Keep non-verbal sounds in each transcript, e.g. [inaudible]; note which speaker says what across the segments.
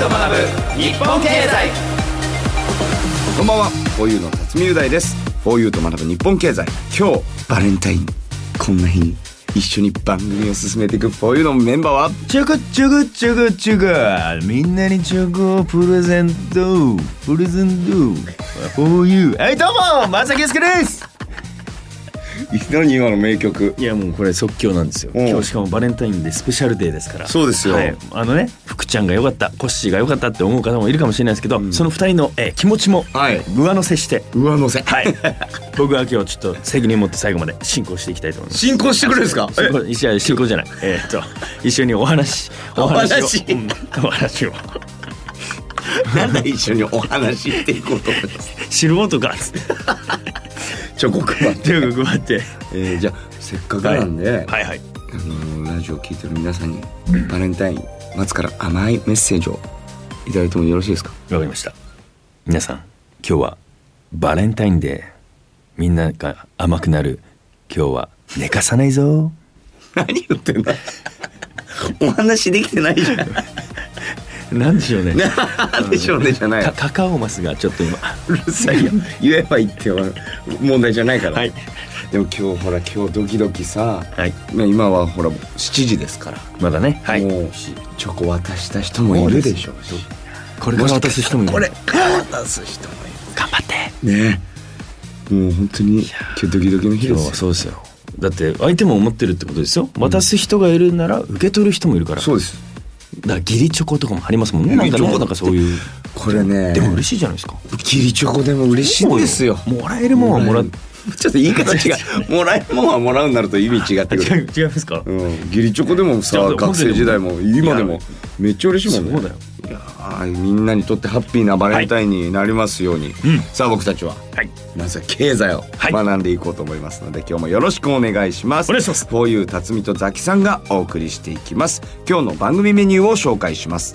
Speaker 1: と学ぶ日本経済。
Speaker 2: こんばんは。フォーユーの辰巳雄大です。フォーユーと学ぶ日本経済。今日バレンタインこんな日に一緒に番組を進めていく。フォーユーのメンバーは？
Speaker 3: チョコチョコチョコチョコみんなにチョコをプレゼント。プレゼント。for you はいどうも松崎祐介です。
Speaker 2: 何今の名曲。
Speaker 3: いやもうこれ即興なんですよ。
Speaker 2: うん。
Speaker 3: 今日しかもバレンタインでスペシャルデーですから。
Speaker 2: そうですよ。
Speaker 3: はい、あのね福ちゃんが良かったコッシーが良かったって思う方もいるかもしれないですけど、その二人の、えー気持ちも
Speaker 2: はい。
Speaker 3: 上乗せして。
Speaker 2: 上乗せ。
Speaker 3: はい。[laughs] 僕は今日ちょっと責任持って最後まで進行していきたいと思います。
Speaker 2: 進行してくれるんですか？
Speaker 3: 進行いや進行じゃない。えーっと一緒にお話 [laughs] お話を。
Speaker 2: お話
Speaker 3: を。
Speaker 2: えなんだ一緒にお話していこうと思います
Speaker 3: 素人か
Speaker 2: チョコ配って、
Speaker 3: 手を配って。[laughs]
Speaker 2: えー、じゃあせっかくなんで、
Speaker 3: はいはい。
Speaker 2: あのーラジオを聞いてる皆さんにバレンタイン松から甘いメッセージをいただいてもよろしいですか？
Speaker 3: わかりました。皆さん今日はバレンタインデーみんなが甘くなる。今日は寝かさないぞ。[laughs]
Speaker 2: 何言ってんだ。お話できてないじゃん
Speaker 3: なんでしょうね。
Speaker 2: なんでしょうねじゃない。
Speaker 3: かカカオマスがちょっと今。
Speaker 2: うるさいよ。[laughs] 言えばいいっては問題じゃないから、
Speaker 3: はい。
Speaker 2: でも今日ほら今日ドキドキさ、
Speaker 3: はい。
Speaker 2: まあ今はほら7時ですから、
Speaker 3: まだね。はい。
Speaker 2: もうチョコ渡した人もいるでしょうし。
Speaker 3: これから渡す人もいる。
Speaker 2: これから渡す人もい
Speaker 3: 頑張って。
Speaker 2: るね。もう本当に今日ドキドキの日ですよ。
Speaker 3: そうですよ。だって相手も思ってるってことですよ。渡す人がいるなら受け取る人もいるから。
Speaker 2: そうです
Speaker 3: だから義理チョコとかもありますもんね。なんかねなんかそういう。
Speaker 2: これね。
Speaker 3: でも嬉しいじゃないですか。
Speaker 2: ギリチョコでも嬉しいんですよ。
Speaker 3: もらえるもんはもらっ
Speaker 2: ちょっと言い方違う。[laughs] もらえるもんはもらうになると意味違ってくる。
Speaker 3: 違いますか
Speaker 2: うん、ギリチョコでもさ学生時代も今でもめっちゃ嬉しいもんね。
Speaker 3: そうだよ
Speaker 2: みんなにとってハッピーなバレンタインになりますように、
Speaker 3: うん。
Speaker 2: さあ僕たちは
Speaker 3: はい。
Speaker 2: まずは経済を
Speaker 3: はい。
Speaker 2: 学んでいこうと思いますので、今日もよろしくお願いします。
Speaker 3: お願いします。
Speaker 2: フォーユー辰巳とザキさんがお送りしていきます。今日の番組メニューを紹介します。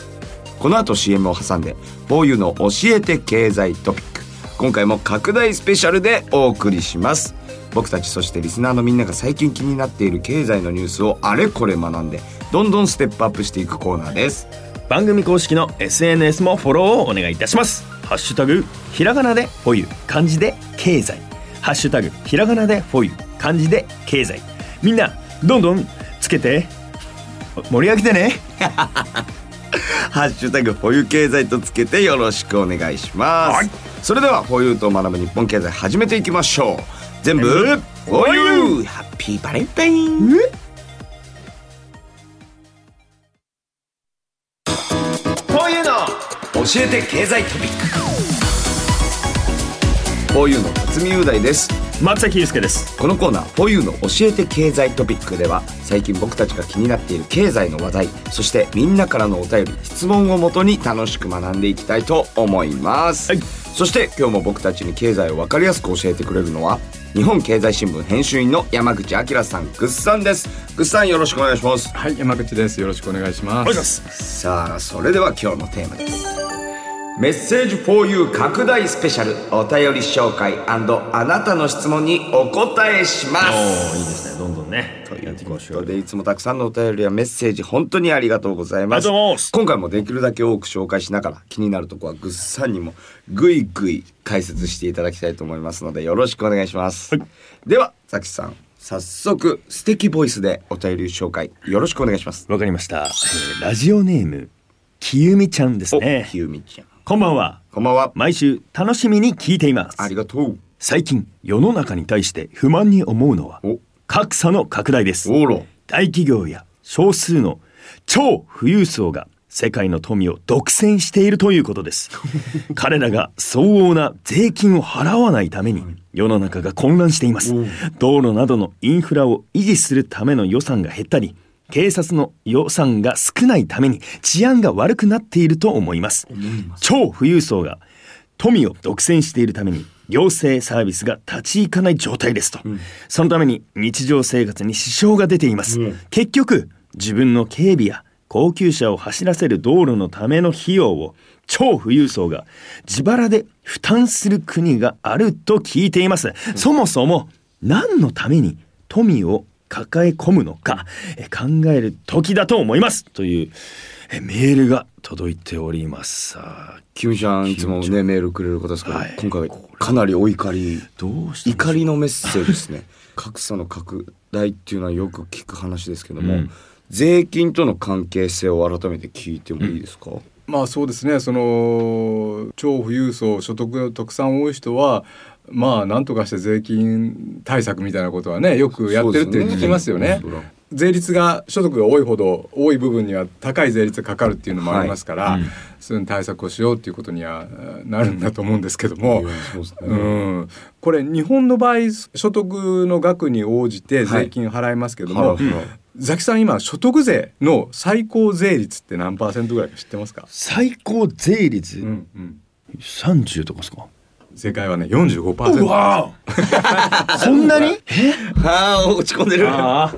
Speaker 2: この後 CM を挟んでフォーユーの教えて経済トピック。今回も拡大スペシャルでお送りします。僕たちそしてリスナーのみんなが最近気になっている経済のニュースをあれこれ学んでどんどんステップアップしていくコーナーです
Speaker 3: 番組公式の SNS もフォローをお願いいたします。ハッシュタグひらがなでフォユ漢字で経済。ハッシュタグひらがなでフォユ漢字で経済。みんなどんどんつけて。盛り上げてね。
Speaker 2: ハッシュタグフォユ経済とつけてよろしくお願いします、
Speaker 3: はい。
Speaker 2: それではフォユと学ぶ日本経済始めていきましょう。全部
Speaker 3: 全部
Speaker 2: フォユハッピーバレンタインえて経済トピック。フォユの辰巳雄大です。
Speaker 3: 松崎祐介です。
Speaker 2: このコーナー「フォユの教えて経済トピック」では最近僕たちが気になっている経済の話題そしてみんなからのお便り質問をもとに楽しく学んでいきたいと思います、
Speaker 3: はい。
Speaker 2: そして今日も僕たちに経済を分かりやすく教えてくれるのは日本経済新聞編集員の山口明さんぐっさんです。ぐっさんよろしくお願いします。
Speaker 4: はい、山口です。よろしくお願いします。
Speaker 3: お願いします。
Speaker 2: さあそれでは今日のテーマですメッセージ for you 拡大スペシャル。お便り紹介あなたの質問にお答えします。
Speaker 3: おーいいですね。どんどんね。
Speaker 2: とい
Speaker 3: う
Speaker 2: うことでいつもたくさんのお便りやメッセージ本当にありがとうございます。今回もできるだけ多く紹介しながら気になるところはぐっさんにもぐいぐい解説していただきたいと思いますのでよろしくお願いします、ではザキさん早速素敵ボイスでお便り紹介よろしくお願いします。
Speaker 3: わかりました、えーラジオネームきゆみちゃんです
Speaker 2: お
Speaker 3: ね
Speaker 2: ひゆみちゃん
Speaker 3: こんばんは。
Speaker 2: こんばんは。
Speaker 3: 毎週楽しみに聞いています。
Speaker 2: ありがとう。
Speaker 3: 最近世の中に対して不満に思うのは
Speaker 2: お。
Speaker 3: 格差の拡大です。大企業や少数の超富裕層が世界の富を独占しているということです。[laughs] 彼らが相応な税金を払わないために世の中が混乱しています。道路などのインフラを維持するための予算が減ったり警察の予算が少ないために治安が悪くなっていると思います。超富裕層が富を独占しているために行政サービスが立ち行かない状態ですと、そのために日常生活に支障が出ています、結局自分の警備や高級車を走らせる道路のための費用を超富裕層が自腹で負担する国があると聞いています、そもそも何のために富を抱え込むのかえ考える時だと思います。というえメールが届いております。さあ
Speaker 2: キムちゃんいつもねメールくれる方ですけど、
Speaker 3: はい。
Speaker 2: 今回かなりお怒り。
Speaker 3: どうした
Speaker 2: 怒りのメッセージですね。[laughs] 格差の拡大っていうのはよく聞く話ですけども、
Speaker 3: うん。
Speaker 2: 税金との関係性を改めて聞いてもいいですか、
Speaker 4: まあそうですね。その超富裕層所得特産多い人はまあなんとかして税金対策みたいなことはねよくやってるって聞きますよね。税率が所得が多いほど多い部分には高い税率がかかるっていうのもありますから、
Speaker 3: はい。うん
Speaker 4: そういう対策をしようっていうことにはなるんだと思うんですけども、
Speaker 2: う
Speaker 4: ん、これ日本の場合所得の額に応じて税金払いますけども、
Speaker 2: 払う払う。
Speaker 4: ザキさん今所得税の最高税率って何パーセントぐらいか知ってますか、
Speaker 3: 最高税率
Speaker 4: うんうん、
Speaker 3: 30とかですか？
Speaker 4: 正解はね45%
Speaker 3: うわー。そんなに？[laughs]
Speaker 2: ああ落ち込んでる。
Speaker 3: あ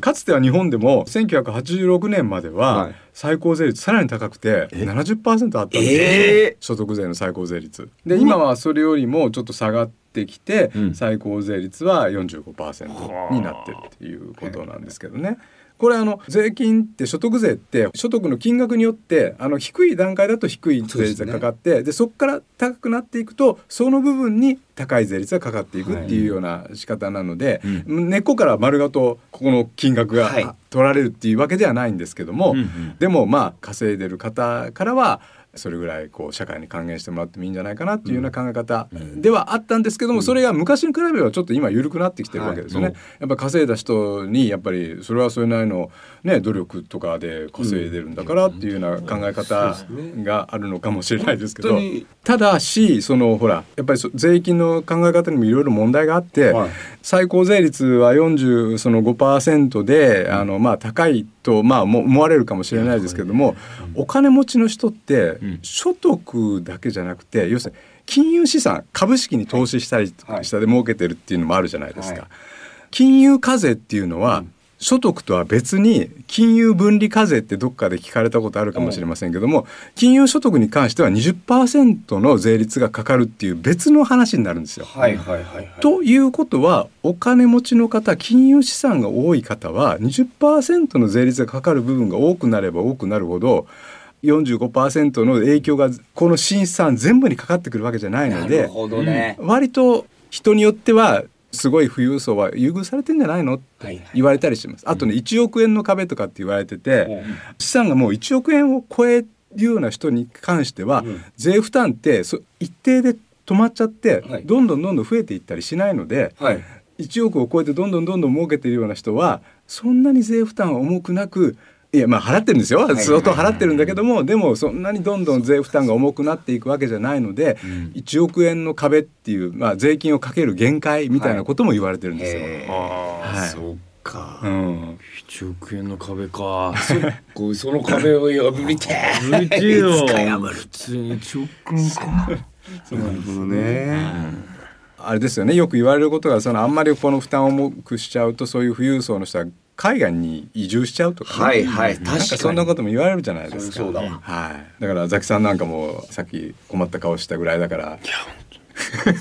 Speaker 4: かつては日本でも1986年まで
Speaker 2: は
Speaker 4: はい。最高税率さらに高くて70%あったんですよ、
Speaker 2: え
Speaker 4: 所得税の最高税率。で今はそれよりもちょっと下がってきて、
Speaker 3: うん。
Speaker 4: 最高税率は45%になってるっていうことなんですけどね。これあの税金って所得税って所得の金額によってあの低い段階だと低い税率がかかってで,、そこから高くなっていくとその部分に高い税率がかかっていくっていうような仕方なので、根っこから丸ごとここの金額が、
Speaker 2: はい。
Speaker 4: 取られるっていうわけではないんですけども、
Speaker 3: うんうん。
Speaker 4: でもまあ稼いでる方からはそれぐらいこう社会に還元してもらってもいいんじゃないかなっていうような考え方ではあったんですけども、それが昔に比べればちょっと今緩くなってきてるわけですよね。
Speaker 3: はい。
Speaker 4: やっぱ稼いだ人にやっぱりそれはそれなりのね努力とかで稼いでるんだからっていうような考え方があるのかもしれないですけど、ただしそのほらやっぱりそ税金の考え方にもいろいろ問題があって、
Speaker 2: はい。
Speaker 4: 最高税率は40その5%で、あのまあ高いとまあも思われるかもしれないですけども、お金持ちの人って
Speaker 3: ん
Speaker 4: 所得だけじゃなくて要するに金融資産株式に投資したりとかしたで儲けてるっていうのもあるじゃないですか。
Speaker 2: はい。
Speaker 4: 金融課税っていうのは、所得とは別に金融分離課税ってどっかで聞かれたことあるかもしれませんけども、金融所得に関しては20%の税率がかかるっていう別の話になるんですよ。
Speaker 2: はいはいはいはい。
Speaker 4: ということはお金持ちの方金融資産が多い方は20%の税率がかかる部分が多くなれば多くなるほど45%の影響がこの新資産全部にかかってくるわけじゃないので
Speaker 2: なるほどね、
Speaker 4: 割と人によってはすごい富裕層は優遇されてんじゃないのって
Speaker 2: はいはい。
Speaker 4: 言われたりします。あとね1億円の壁とかって言われてて資産がもう1億円を超えるような人に関しては、
Speaker 2: うん。
Speaker 4: 税負担ってそ一定で止まっちゃって、
Speaker 2: はい。
Speaker 4: どんどんどんどん増えていったりしないので、
Speaker 2: はい。
Speaker 4: 1億を超えてどんどんどんどん儲けてるような人はそんなに税負担は重くなくいやまあ払ってるんですよ。
Speaker 2: い
Speaker 4: 相当払ってるんだけどもでもそんなにどんどん税負担が重くなっていくわけじゃないので、1億円の壁っていう、まあ、税金をかける限界みたいなことも言われてるんですよ。
Speaker 2: へー。
Speaker 4: はい。
Speaker 2: そうか、
Speaker 4: うん。
Speaker 3: 1億円の壁か。
Speaker 2: こうその壁を破りて。
Speaker 3: 無事よ。
Speaker 2: いつか破る。
Speaker 3: 普通に1億円か
Speaker 2: なるほどね、
Speaker 4: あれですよね。よく言われることがそのあんまりこの負担を重くしちゃうとそういう富裕層の人は海外に移住しちゃうとかね、
Speaker 2: はいはい確かに。
Speaker 4: なんかそんなことも言われるじゃないですか。
Speaker 2: そうだわ。
Speaker 4: はい。だからザキさんなんかもさっき困った顔したぐらいだから。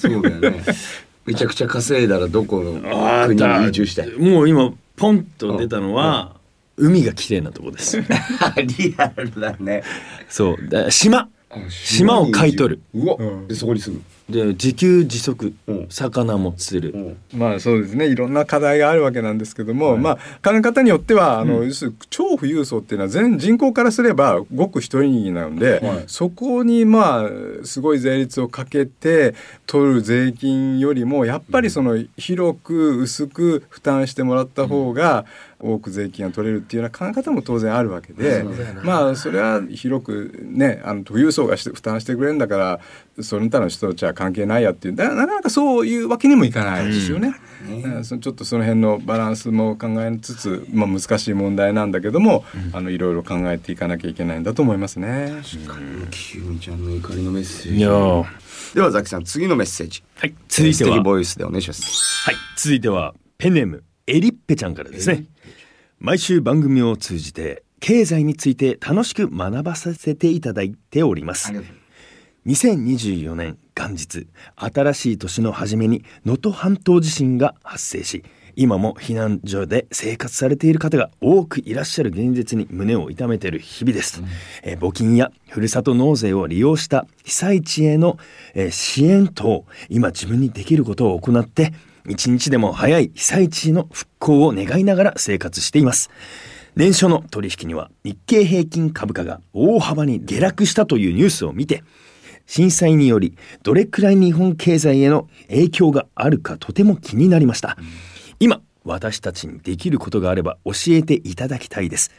Speaker 2: そうだよね。[laughs] めちゃくちゃ稼いだらどこの国に移住したい？
Speaker 3: もう今ポンと出たのは、海が綺麗なとこです。[laughs]
Speaker 2: リアルだね。
Speaker 3: そう。だ島。島を買い取る。
Speaker 2: うわ、
Speaker 4: うん。
Speaker 2: でそこに住む
Speaker 3: で自給自足、
Speaker 2: うん。
Speaker 3: 魚も釣る、
Speaker 2: うん。
Speaker 4: まあそうですね。いろんな課題があるわけなんですけども、まあ考え方によってはあの、要するに超富裕層っていうのは全人口からすればごく一人なので、
Speaker 2: はい。
Speaker 4: そこにまあすごい税率をかけて取る税金よりもやっぱりその広く薄く負担してもらった方が多く税金が取れるっていうような考え方も当然あるわけで、まあそれは広くねあの富裕層がして負担してくれるんだからその他の人たちは関係ないやっていう。だなかなかそういうわけにもいかないですよね。うん。そのちょっとその辺のバランスも考えつつ、まあ、難しい問題なんだけども、あのいろいろ考えていかなきゃいけないんだと思いますね。
Speaker 2: キウミちゃんの怒りのメッセージ。
Speaker 3: いやー。
Speaker 2: ではザキさん次のメッセージ。
Speaker 3: はい。続いては。
Speaker 2: ボイスでお願いします。
Speaker 3: はい。続いてはペンネームエリッペちゃんからですね。毎週番組を通じて経済について楽しく学ばさせていただいております。2024年元日新しい年の初めに能登半島地震が発生し今も避難所で生活されている方が多くいらっしゃる現実に胸を痛めている日々です、えー募金やふるさと納税を利用した被災地への、えー支援等今自分にできることを行って一日でも早い被災地の復興を願いながら生活しています。年初の取引には日経平均株価が大幅に下落したというニュースを見て震災によりどれくらい日本経済への影響があるかとても気になりました。今私たちにできることがあれば教えていただきたいです。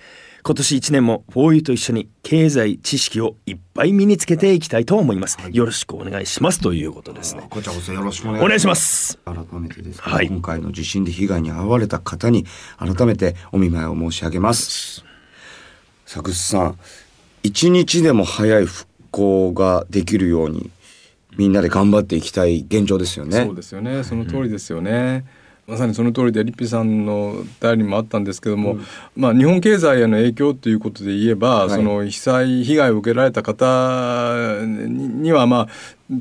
Speaker 3: 今年1年も 4U と一緒に経済知識をいっぱい身につけていきたいと思います、よろしくお願いします。ということですね。
Speaker 2: こちらこそよろしくお願い
Speaker 3: します。
Speaker 2: 改めてです
Speaker 3: はい。
Speaker 2: 今回の地震で被害に遭われた方に改めてお見舞いを申し上げます。佐久さん一日でも早い復興ができるようにみんなで頑張っていきたい現状ですよね。
Speaker 4: そうですよね。その通りですよね、まさにその通りでリッピーさんの代理にもあったんですけども、まあ、日本経済への影響ということで言えば、
Speaker 2: はい。
Speaker 4: その被災被害を受けられた方ににはまあ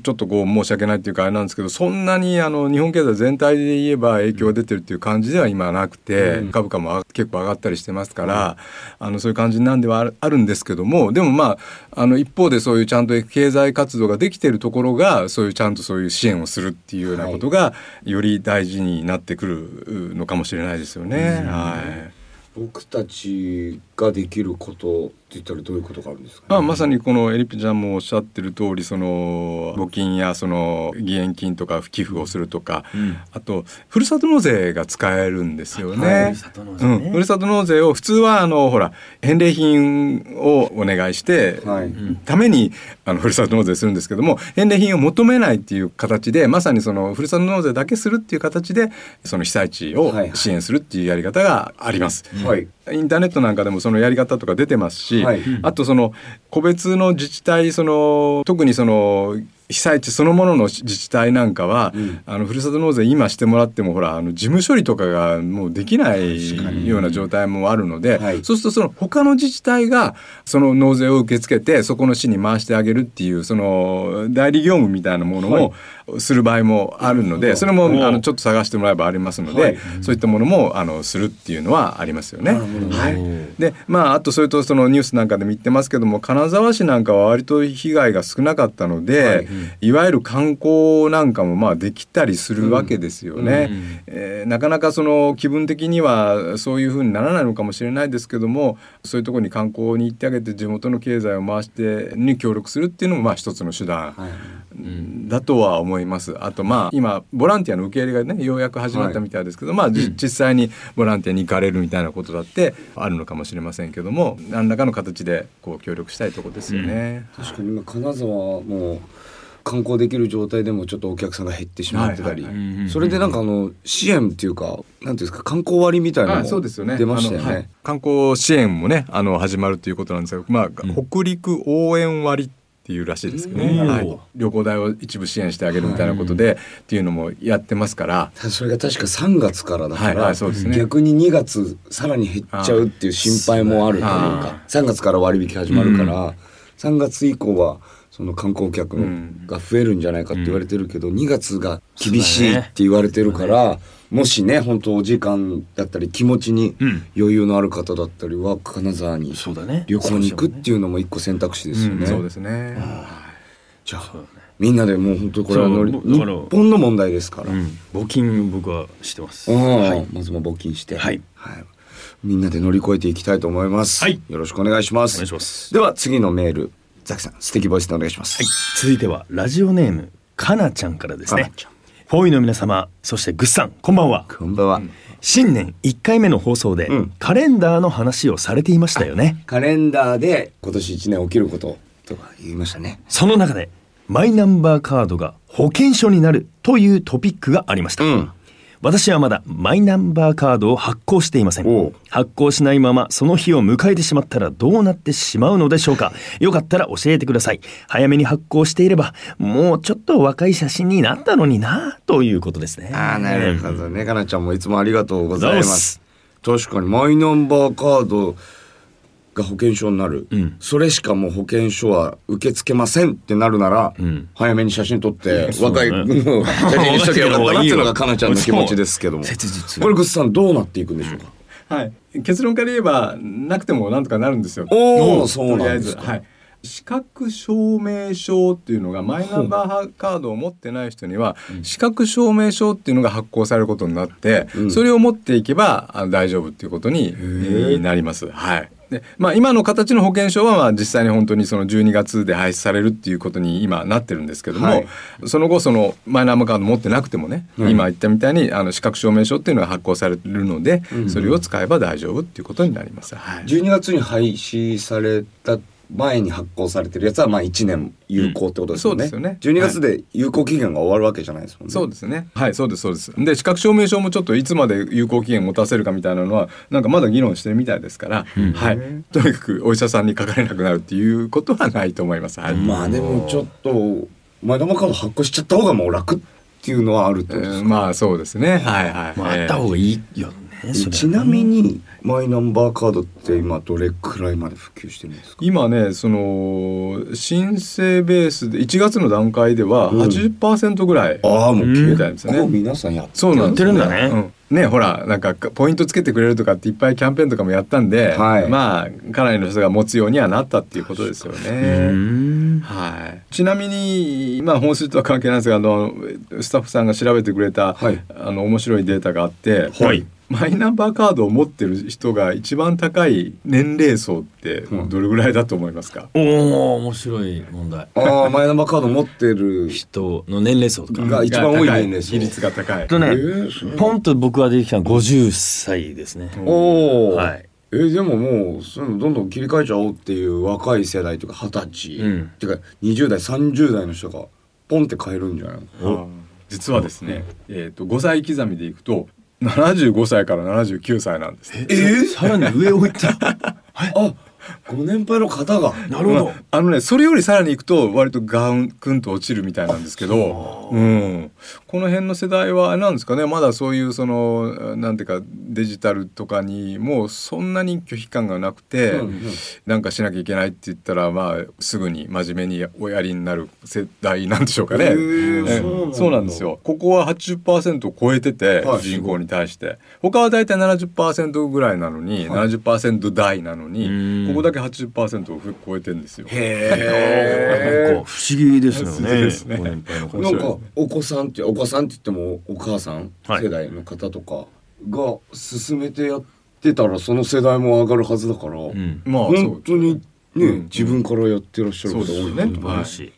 Speaker 4: ちょっとこう申し訳ないっていうかあれなんですけどそんなにあの日本経済全体で言えば影響が出てるっていう感じでは今はなくて、株価もあ結構上がったりしてますから、あのそういう感じなんではあるあるんですけどもでもまああの一方でそういうちゃんと経済活動ができてるところがそういうちゃんとそういう支援をするっていうようなことが、より大事になってくるのかもしれないですよね。はい。
Speaker 2: 僕たちができることって言ったらどういうことがあるんですか、ね？
Speaker 4: まあ、まさにこのエリピちゃんもおっしゃってる通りその募金やその義援金とか寄付をするとか、あとふるさと納税が使えるんですよね。
Speaker 3: はいふるさと納税ね。
Speaker 4: うん、ふるさと納税を普通はあのほら返礼品をお願いして、
Speaker 2: はい。
Speaker 4: ためにあのふるさと納税するんですけども返礼品を求めないっていう形でまさにそのふるさと納税だけするっていう形でその被災地を
Speaker 2: はいはい。
Speaker 4: 支援するっていうやり方があります。
Speaker 2: はい
Speaker 4: インターネットなんかでもそのやり方とか出てますし、
Speaker 2: はい。
Speaker 4: あとその個別の自治体その特にその被災地そのものの自治体なんかは、
Speaker 2: ん。
Speaker 4: あのふるさと納税今してもらってもほらあの事務処理とかがもうできないような状態もあるので、
Speaker 2: はい。
Speaker 4: そうするとその他の自治体がその納税を受け付けてそこの市に回してあげるっていうその代理業務みたいなものもする場合もあるので、それもあのちょっと探してもらえばありますので、
Speaker 2: はい。
Speaker 4: そういったものもあのするっていうのはありますよね。はい、でまああとそれとそのニュースなんかでも言ってますけども金沢市なんかは割と被害が少なかったので、
Speaker 2: はい
Speaker 4: い、わゆる観光なんかもまあできたりするわけですよね。えーなかなかその気分的にはそういうふうにならないのかもしれないですけどもそういうところに観光に行ってあげて地元の経済を回してに協力するっていうのもまあ一つの手段。
Speaker 2: はい
Speaker 4: だとは思います。あとまあ今ボランティアの受け入れがねようやく始まったみたいですけど、まあじ実際にボランティアに行かれるみたいなことだってあるのかもしれませんけども何らかの形でこう協力したいところですよね。
Speaker 2: 確かに今金沢はもう観光できる状態でもちょっとお客さんが減ってしまってたり、それでなんかあの支援っていうかなんていうんですか観光割みたいなの
Speaker 4: あそうですよね。
Speaker 2: も出ましたよ
Speaker 4: あのはい。
Speaker 2: ね。
Speaker 4: 観光支援もねあの始まるということなんですが、まあ、北陸応援割っていうらしいですけどね、
Speaker 3: うん。
Speaker 4: はい、旅行代を一部支援してあげるみたいなことで、っていうのもやってますから。
Speaker 2: それが確か3月からだから、
Speaker 4: はい。はいそうですね。
Speaker 2: 逆に2月さらに減っちゃうっていう心配もあるという
Speaker 4: あ
Speaker 2: か3月から割引始まるから、3月以降はその観光客のが増えるんじゃないかって言われてるけど、2月が厳しいって言われてるから、もしね本当お時間だったり気持ちに
Speaker 3: うん。
Speaker 2: 余裕のある方だったりは金沢に旅行に行くっていうのも一個選択肢ですよね。
Speaker 4: そうですね。
Speaker 2: じゃあみんなでもう本当これは乗り
Speaker 3: そうだから
Speaker 2: 日本の問題ですから。
Speaker 3: うん。募金僕はしてます。
Speaker 2: うん
Speaker 3: はい。
Speaker 2: まずは募金して、
Speaker 3: はい。
Speaker 2: みんなで乗り越えていきたいと思います、
Speaker 3: はい。
Speaker 2: よろしくお願いします。
Speaker 3: お願いします。
Speaker 2: では次のメールザキさん素敵ボイスでお願いします、
Speaker 3: はい、続いてはラジオネームかなちゃんからですね。フォーイの皆様そしてグッさんこんばんは。
Speaker 2: こんばんは、
Speaker 3: 新年1回目の放送で、
Speaker 2: うん。
Speaker 3: カレンダーの話をされていましたよね。
Speaker 2: カレンダーで今年一年起きることとか言いましたね。
Speaker 3: その中でマイナンバーカードが保険証になるというトピックがありました、
Speaker 2: うん
Speaker 3: 私はまだマイナンバーカードを発行していませ
Speaker 2: ん。
Speaker 3: 発行しないままその日を迎えてしまったらどうなってしまうのでしょうか。よかったら教えてください。早めに発行していればもうちょっと若い写真になったのになということですね。
Speaker 2: ああなるほどね。かなちゃんもいつもありがとうございま
Speaker 3: す。
Speaker 2: 確かにマイナンバーカードが保険証になる、
Speaker 3: うん。
Speaker 2: それしかもう保険証は受け付けませんってなるなら、
Speaker 3: ん。
Speaker 2: 早めに写真撮って、
Speaker 3: そう
Speaker 2: 若い、
Speaker 3: ね。
Speaker 2: うん写真にしときゃよかったなっていうのがかなちゃんの気持ちですけども。これグッズさんどうなっていくんでしょうか、
Speaker 4: はい、結論から言えばなくてもなんとかなるんですよ。
Speaker 2: おーそう
Speaker 4: とりあえ
Speaker 2: なんですか。
Speaker 4: ず。はい。資格証明書っていうのがマイナンバーカードを持ってない人には資格証明書っていうのが発行されることになって、
Speaker 2: うん。
Speaker 4: それを持っていけば大丈夫っていうことにえー。なります。はい。でまあ、今の形の保険証はまあ実際に本当にその12月で廃止されるっていうことに今なってるんですけども、
Speaker 2: はい
Speaker 4: その後そのマイナンバーカード持ってなくてもね、
Speaker 2: うん
Speaker 4: 今言ったみたいにあの資格証明書っていうのが発行されるので、
Speaker 2: うん
Speaker 4: それを使えば大丈夫っていうことになります。はい。
Speaker 2: 12月に廃止された前に発行されてるやつはまあ1年有効ってことですよね,、
Speaker 4: うんそうですよね
Speaker 2: 12月で有効期限が終わるわけじゃないですもんね、
Speaker 4: そうですね。はい、そうです、そうです。で、資格証明書もちょっといつまで有効期限持たせるかみたいなのは、なんかまだ議論してるみたいですから、はい。とにかくお医者さんにかかれなくなるっていうことはないと思います。はい。
Speaker 2: まあでもちょっとマイナンバーカード発行しちゃった方がもう楽っていうのはあるってことですか、
Speaker 4: えーまあそうですね。はいはい。
Speaker 3: まあ、あった方がいいよね。それ
Speaker 2: ちなみにマイナンバーカードって今どれくらいまで普及してるんですか？
Speaker 4: 今ねその申請ベースで1月の段階では
Speaker 2: うん。
Speaker 4: 80%ぐらい、
Speaker 2: ああもう
Speaker 3: うん
Speaker 2: 結
Speaker 4: みたいですね。
Speaker 2: 構皆さんやって
Speaker 4: そうなんですよ
Speaker 3: やってるんだね。
Speaker 4: うん。ねほらなんかポイントつけてくれるとかっていっぱいキャンペーンとかもやったんで、
Speaker 2: はい。
Speaker 4: まあかなりの人が持つようにはなったっていうことですよ
Speaker 3: う
Speaker 4: ね。
Speaker 3: ん。
Speaker 4: はい、ちなみに、まあ、本数とは関係ないですがあのスタッフさんが調べてくれた、
Speaker 2: はい。
Speaker 4: あの面白いデータがあって、
Speaker 3: はい
Speaker 4: マイナンバーカードを持ってる人が一番高い年齢層って
Speaker 2: うん
Speaker 4: どれぐらいだと思いますか、
Speaker 3: おお面白い問題。
Speaker 2: ああマイナンバーカード持ってる人
Speaker 3: 人の年齢層とか。
Speaker 2: が一番多い年齢層
Speaker 4: 比率が高い。
Speaker 3: とね、
Speaker 2: えー
Speaker 3: ポンと僕が出てきたのは50歳ですね。
Speaker 2: おお、
Speaker 3: はい。
Speaker 2: えーでももうそういうのどんどん切り替えちゃおうっていう若い世代というか二十歳、
Speaker 3: うん
Speaker 2: っていうか20代30代の人がポンって変えるんじゃないの？
Speaker 4: 実はですね、えー、と5歳刻みでいくと75歳から79歳なんです。
Speaker 2: えー
Speaker 3: さらに上を行った。[laughs]
Speaker 2: あご年配の方が
Speaker 3: なるほど
Speaker 4: ま。ああのねそれよりさらにいくと割とガウンクンと落ちるみたいなんですけど、うん、この辺の世代はなんですかね。まだそういうそのなんていうかデジタルとかにもうそんなに拒否感がなくて、
Speaker 2: うんうん。
Speaker 4: なんかしなきゃいけないって言ったらまあすぐに真面目におやりになる世代なんでしょうかね。
Speaker 2: そうなん
Speaker 4: ですよ。ここは80%を超えてて、
Speaker 2: はい。
Speaker 4: 人口に対して。他はだいたい70%ぐらいなのに、
Speaker 2: はい。
Speaker 4: 70%台なの
Speaker 3: う
Speaker 4: に
Speaker 3: ん。
Speaker 4: ここだけ80%を超えてるんですよ。
Speaker 2: へ
Speaker 3: なんか不思議ですよね。[laughs]
Speaker 4: ね。
Speaker 2: なんかお子さんってお子さんって言ってもお母さん
Speaker 3: はい。
Speaker 2: 世代の方とかが進めてやってたらその世代も上がるはずだから、
Speaker 3: うん。
Speaker 4: まあ
Speaker 2: 本当にね、
Speaker 4: うん。
Speaker 2: 自分からやってらっしゃる方多い
Speaker 4: ね。
Speaker 2: と思う
Speaker 3: 素晴らしい。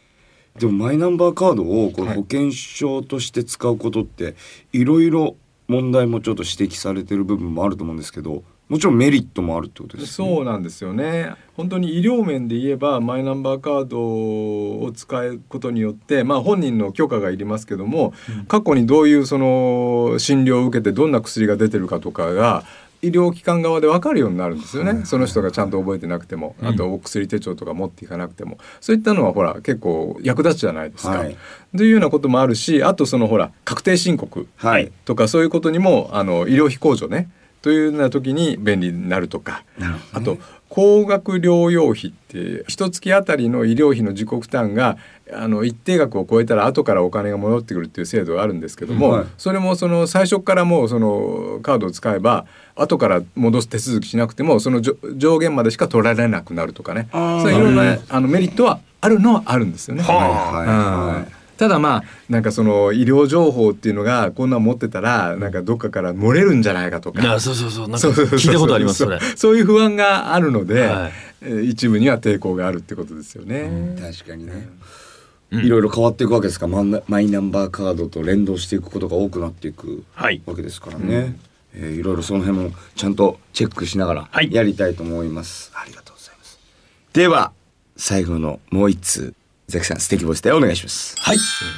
Speaker 2: でもマイナンバーカードをこの
Speaker 4: はい。
Speaker 2: 保険証として使うことっていろいろ問題もちょっと指摘されてる部分もあると思うんですけどもちろんメリットもあるってことですね。
Speaker 4: そうなんですよね。本当に医療面で言えばマイナンバーカードを使うことによって、まあ、本人の許可がいりますけども、過去にどういうその診療を受けてどんな薬が出てるかとかが医療機関側で分かるようになるんですよね、その人がちゃんと覚えてなくてもあとお薬手帳とか持っていかなくても。そういったのはほら結構役立つじゃないですか。
Speaker 2: はい。
Speaker 4: というようなこともあるしあとそのほら確定申告
Speaker 2: はい。
Speaker 4: とかそういうことにもあの医療費控除ねというような時に便利になるとか。
Speaker 2: なるほ
Speaker 4: あと高額療養費って一月あたりの医療費の自己負担があの一定額を超えたら後からお金が戻ってくるっていう制度があるんですけども、
Speaker 2: はい。
Speaker 4: それもその最初からもうそのカードを使えば後から戻す手続きしなくてもその上上限までしか取られなくなるとかね。そういういろんなあのメリットはあるのはあるんですよね。
Speaker 2: はいはいはい。
Speaker 4: うんただまあなんかその医療情報っていうのがこんなん持ってたらなんかどっかから漏れるんじゃないかとか。
Speaker 3: あそうそうそう。なんか
Speaker 4: そうそうそう
Speaker 3: 聞いたことあります、それ。
Speaker 4: そういう不安があるので、
Speaker 3: はい。
Speaker 4: えー一部には抵抗があるってことですよね。
Speaker 2: 確かにね、
Speaker 3: うん。
Speaker 2: いろいろ変わっていくわけですか。マンナマイナンバーカードと連動していくことが多くなっていく
Speaker 3: はい。
Speaker 2: わけですからね、えーいろいろその辺もちゃんとチェックしながら
Speaker 3: はい。
Speaker 2: やりたいと思います、ありがとうございます。では最後のもう一通ザキさん素敵ボイスでお願いします
Speaker 3: はい。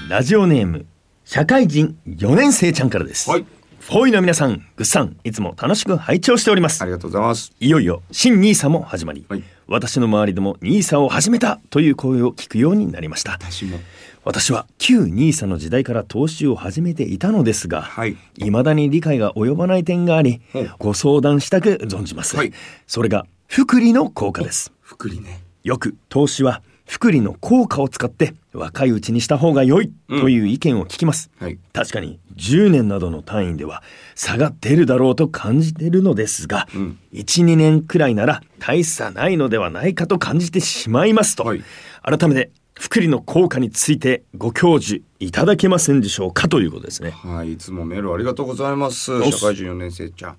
Speaker 3: ラジオネーム、社会人4年生ちゃんからです。
Speaker 2: はい。
Speaker 3: フォーイの皆さん、ぐっさん、いつも楽しく拝聴しております
Speaker 2: あ。りがとうございます
Speaker 3: いよいよ新ニーサも始まり、
Speaker 2: はい
Speaker 3: 私の周りでもニーサを始めたという声を聞くようになりました。
Speaker 2: 私も
Speaker 3: 私は旧ニーサの時代から投資を始めていたのですが、
Speaker 2: はい
Speaker 3: 未だに理解が及ばない点があり
Speaker 2: ほう、
Speaker 3: ご相談したく存じます。
Speaker 2: はい
Speaker 3: それが福利の効果です。
Speaker 2: 福利ね
Speaker 3: よく投資は福利の効果を使って若いうちにした方が良いという意見を聞きます。
Speaker 2: はい。
Speaker 3: 確かに10年などの単位では差が出るだろうと感じているのですが、
Speaker 2: ん。
Speaker 3: 12年くらいなら大差ないのではないかと感じてしまいますと、
Speaker 2: はい。
Speaker 3: 改めて福利の効果についてご教授いただけませんでしょうかということですね。
Speaker 2: はいいつもメールありがとうございます。社会人4年生ちゃん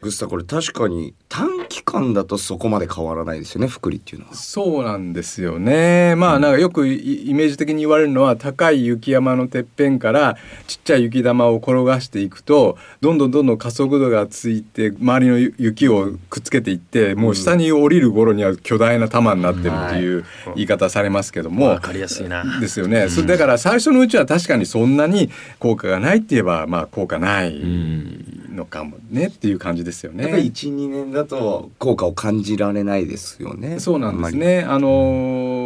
Speaker 2: グスタこれ確かに短期間だとそこまで変わらないですよね福利っていうのは。
Speaker 4: そうなんですよね。まあなんかよくイイメージ的に言われるのは高い雪山のてっぺんからちっちゃい雪玉を転がしていくとどんどんどんどん加速度がついて周りのゆ雪をくっつけていってもう下に降りる頃には巨大な玉になってるっていう言い方されますけども。
Speaker 3: わかりやすいな。
Speaker 4: ですよね、それだから最初のうちは確かにそんなに効果がないって言えばまあ効果ないのかもねっていう感じですよね。
Speaker 2: やっぱり12年だと効果を感じられないですよね。
Speaker 4: そうなんですね。あの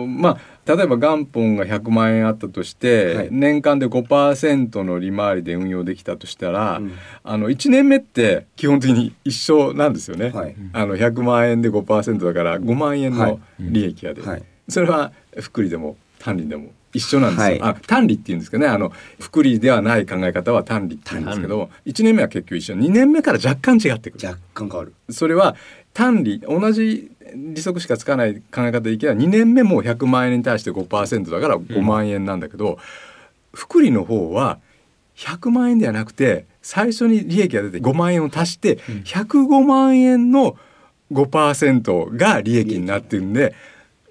Speaker 4: ーまあ例えば元本が100万円あったとして、
Speaker 2: はい。
Speaker 4: 年間で5%の利回りで運用できたとしたら、
Speaker 2: うん。
Speaker 4: あの1年目って基本的に一緒なんですよね。
Speaker 2: はい。
Speaker 4: あの100万円で5%だから5万円
Speaker 2: はい。
Speaker 4: の利益が出る、
Speaker 2: はい。
Speaker 4: それは福利でも単利でも一緒なんですよ。
Speaker 2: はい。
Speaker 4: あ単利っていうんですけどね。あの福利ではない考え方は単利って言うんですけど1年目は結局一緒。2年目から若干違ってくる。
Speaker 2: 若干変わる。
Speaker 4: それは単利同じ利息しかつかない考え方でいけば2年目も100万円に対して5%だから5万円なんだけど、福利の方は100万円ではなくて最初に利益が出て5万円を足して105万円の5%が利益になってるんで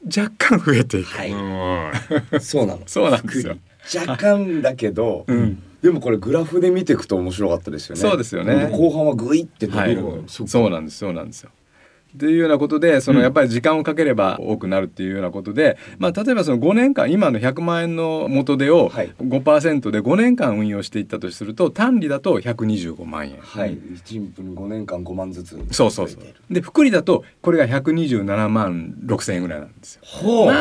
Speaker 4: 若干増えていく。
Speaker 2: はい。
Speaker 3: うん。
Speaker 2: そうなの。
Speaker 4: そうなんですよ。
Speaker 2: 若干だけど、
Speaker 4: うん。
Speaker 2: でもこれグラフで見ていくと面白かったですよね。
Speaker 4: そうですよね。
Speaker 2: 後半はグイって伸
Speaker 4: はい
Speaker 2: びるの。よ、、
Speaker 4: そうなんですそうなんですよ。っていうようなことでそのやっぱり時間をかければ多くなるっていうようなことで、まあ、例えばその5年間今の100万円の元手を
Speaker 2: はい。
Speaker 4: 5%で5年間運用していったとすると単利だと125万円。
Speaker 2: はい。1分5年間5万ずつ
Speaker 4: そうそうそう。で福利だとこれが127万6千円ぐらいなんですよ。
Speaker 2: ほう、
Speaker 4: ま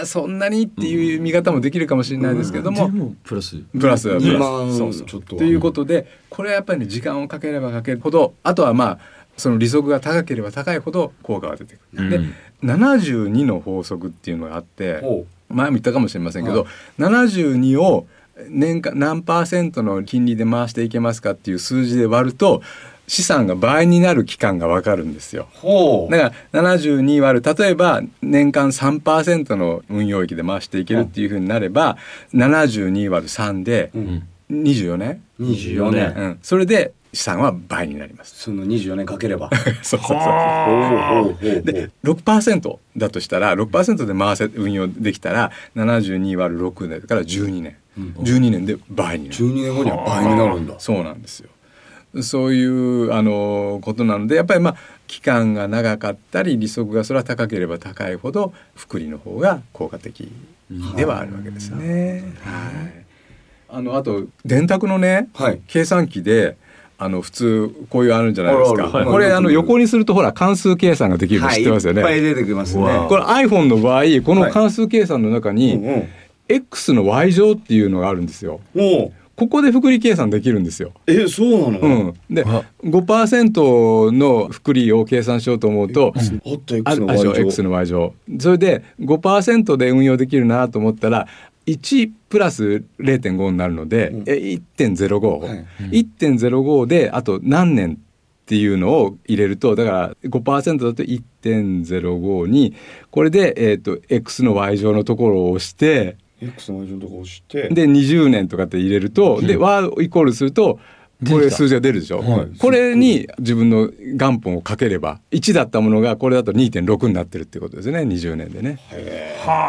Speaker 4: あそんなにっていう見方もできるかもしれないですけども、
Speaker 3: でもプラス。
Speaker 4: プラスプラス。
Speaker 2: 2万
Speaker 4: そうそう。
Speaker 2: ちょっとは
Speaker 4: ということでこれはやっぱりね時間をかければかけるほどあとはまあその利息が高ければ高いほど効果が出てくる。で
Speaker 3: うん
Speaker 4: 72の法則っていうのがあって
Speaker 2: ほ
Speaker 4: 前も言ったかもしれませんけど、
Speaker 2: はい
Speaker 4: 72を年間何パーセントの金利で回していけますかっていう数字で割ると資産が倍になる期間がわかるんですよ。だから72割る例えば年間3%の運用益で回していけるっていうふうになれば72割る3で
Speaker 2: うん。
Speaker 4: 24年、
Speaker 2: 24年。
Speaker 4: うん、それで資産は倍になります。
Speaker 2: その24年かければ。[laughs]
Speaker 4: そうそうそうで6%だとしたら6%で回せ運用できたら72割る6だから12年、12年で倍になる。
Speaker 2: 12年後には倍になるんだ。[laughs]
Speaker 4: そうなんですよ。そういうあのことなのでやっぱりまあ期間が長かったり利息がそれは高ければ高いほど福利の方が効果的ではあるわけですね。はい、あのあと電卓のね、
Speaker 2: はい。
Speaker 4: 計算機であの普通こういうあるんじゃないですか。これあの
Speaker 2: はい。
Speaker 4: 横にするとほら関数計算ができるの
Speaker 2: はい
Speaker 4: 知ってますよね。
Speaker 2: いっぱい出てきますね。
Speaker 4: これ iPhone の場合この関数計算の中に、
Speaker 2: うんうん。
Speaker 4: X の Y 乗っていうのがあるんですよ。ここで複利計算できるんですよ。
Speaker 2: えそうなの、
Speaker 4: うん、で
Speaker 3: あ。
Speaker 4: 5%の複利を計算しようと思うと、
Speaker 2: あ X の Y 乗。
Speaker 4: それで5%で運用できるなと思ったら1プラス0.5になるので、
Speaker 2: うん。
Speaker 4: え1.05、
Speaker 2: はい。
Speaker 4: 1.05であと何年っていうのを入れるとだから5%だと1.05にこれで、えー、と X の Y 乗のところを押して
Speaker 2: X の Y 乗のとこ押して。
Speaker 4: で20年とかって入れると、で Y イコールするとこれ数字が出るでしょ、
Speaker 2: はい。
Speaker 4: これに自分の元本をかければ1だったものがこれだと2.6になってるってことですね。20年でね。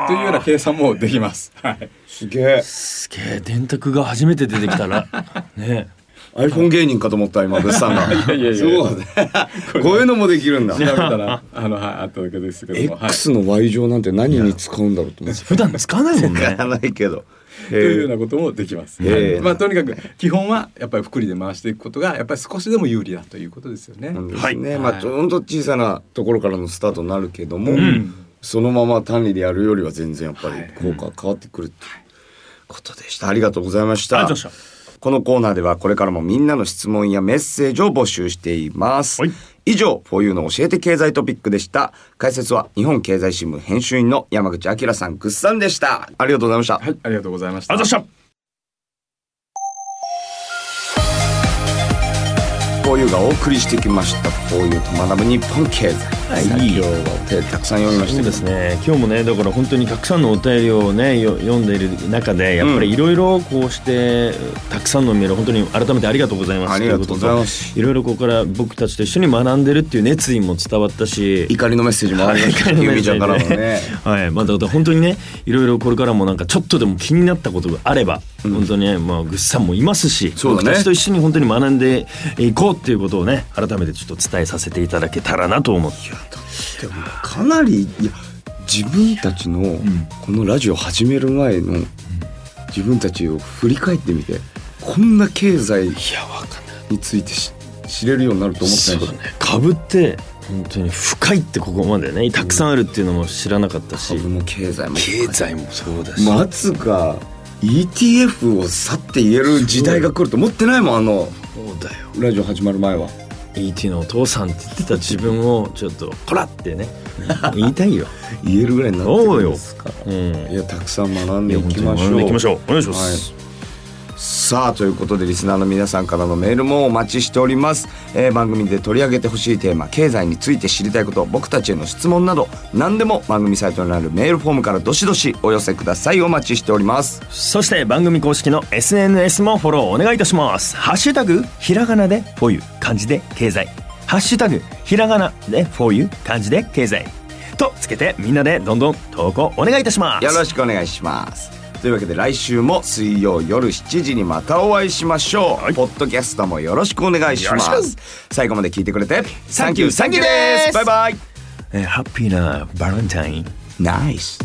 Speaker 4: というような計算もできます。はい、
Speaker 2: すげえ。
Speaker 3: すげえ。電卓が初めて出てきたら [laughs] ね。
Speaker 2: iPhone 芸人かと思った今ブスさんが。[laughs]
Speaker 4: いやいやいや。
Speaker 2: そうだね。こういうのもできるんだ。
Speaker 4: 調べたらあの、はい、あっただけですけども。はい。
Speaker 2: X の Y 乗なんて何に使うんだろうと思って。
Speaker 3: 普段使わないもんね。
Speaker 2: 使わないけど [laughs]
Speaker 4: というようなこともできます。まあとにかく基本はやっぱり複利で回していくことがやっぱり少しでも有利だということですよね。はい。
Speaker 2: まあほんと小さなところからのスタートになるけども、
Speaker 4: ん。
Speaker 2: そのまま単利でやるよりは全然やっぱり
Speaker 4: はい。
Speaker 2: 効果が変わってくるっていうことでした。ありがとうございました。
Speaker 3: ありがとうございまし
Speaker 2: このコーナーではこれからもみんなの質問やメッセージを募集しています、
Speaker 3: はい
Speaker 2: 以上、フォーユーの教えて経済トピックでした。解説は日本経済新聞編集員の山口明さん、ぐっさんでした。ありがとうございました。
Speaker 4: はい、ありがとうございました。
Speaker 3: あざっした
Speaker 2: フォーユーがお送りしてきました。フォーユーと学ぶ日本経済。
Speaker 3: はい。
Speaker 2: 今日はお便りたくさん読みました
Speaker 3: ですね。今日もねだから本当にたくさんのお便りをねよ読んでいる中でやっぱりいろいろこうしてたくさんのメール本当に改めてありがとうございます。
Speaker 2: ありがとうございます。
Speaker 3: といろいろここから僕たちと一緒に学んでるっていう熱意も伝わったし。
Speaker 2: 怒りのメッセージもありました。
Speaker 3: はい。
Speaker 2: ゆみちゃんからもね。
Speaker 3: はい、まあ、だから本当にねいろいろこれからもなんかちょっとでも気になったことがあれば、本当にね、まあ、ぐっさんもいますし、
Speaker 2: ね。
Speaker 3: 僕たちと一緒に本当に学んでいこうっていうことをね改めてちょっと伝えさせていただけたらなと思って。
Speaker 2: でもかなりいや自分たちのこのラジオ始める前の自分たちを振り返ってみてこんな経済
Speaker 3: いやわかんない
Speaker 2: についてし知れるようになると思ってないけど
Speaker 3: そうだね。株って本当に深いってここまでねたくさんあるっていうのも知らなかったし、
Speaker 2: 株も経済も
Speaker 3: 経済もそうだし、
Speaker 2: 松が ETF を去って言える時代が来ると思ってないもんあの
Speaker 3: そうだよ。
Speaker 2: ラジオ始まる前は。
Speaker 3: ET のお父さんって言ってた自分をちょっと「こら!」ってね。[laughs] 言いたいよ。
Speaker 2: 言えるぐらいになってるんですか。ら
Speaker 3: うん。
Speaker 2: いやたくさん学んでいきましょう。
Speaker 3: 学んでいきましょう。お願いします、
Speaker 2: はいさあということでリスナーの皆さんからのメールもお待ちしております、えー番組で取り上げてほしいテーマ経済について知りたいこと僕たちへの質問など何でも番組サイトにあるメールフォームからどしどしお寄せくださいお待ちしております
Speaker 3: そして番組公式の SNS もフォローお願いいたします。ハッシュタグひらがなでフォーユ漢字で経済。ハッシュタグひらがなでフォーユー漢字で経済。とつけてみんなでどんどん投稿お願いいたします。
Speaker 2: よろしくお願いしますというわけで来週も水曜夜7時にまたお会いしましょう、ポッドキャストもよろしくお願いします。最後まで聞いてくれてサンキューサンキューです。バイバイ
Speaker 3: えーハッピーなバレンタイン。
Speaker 2: ナイス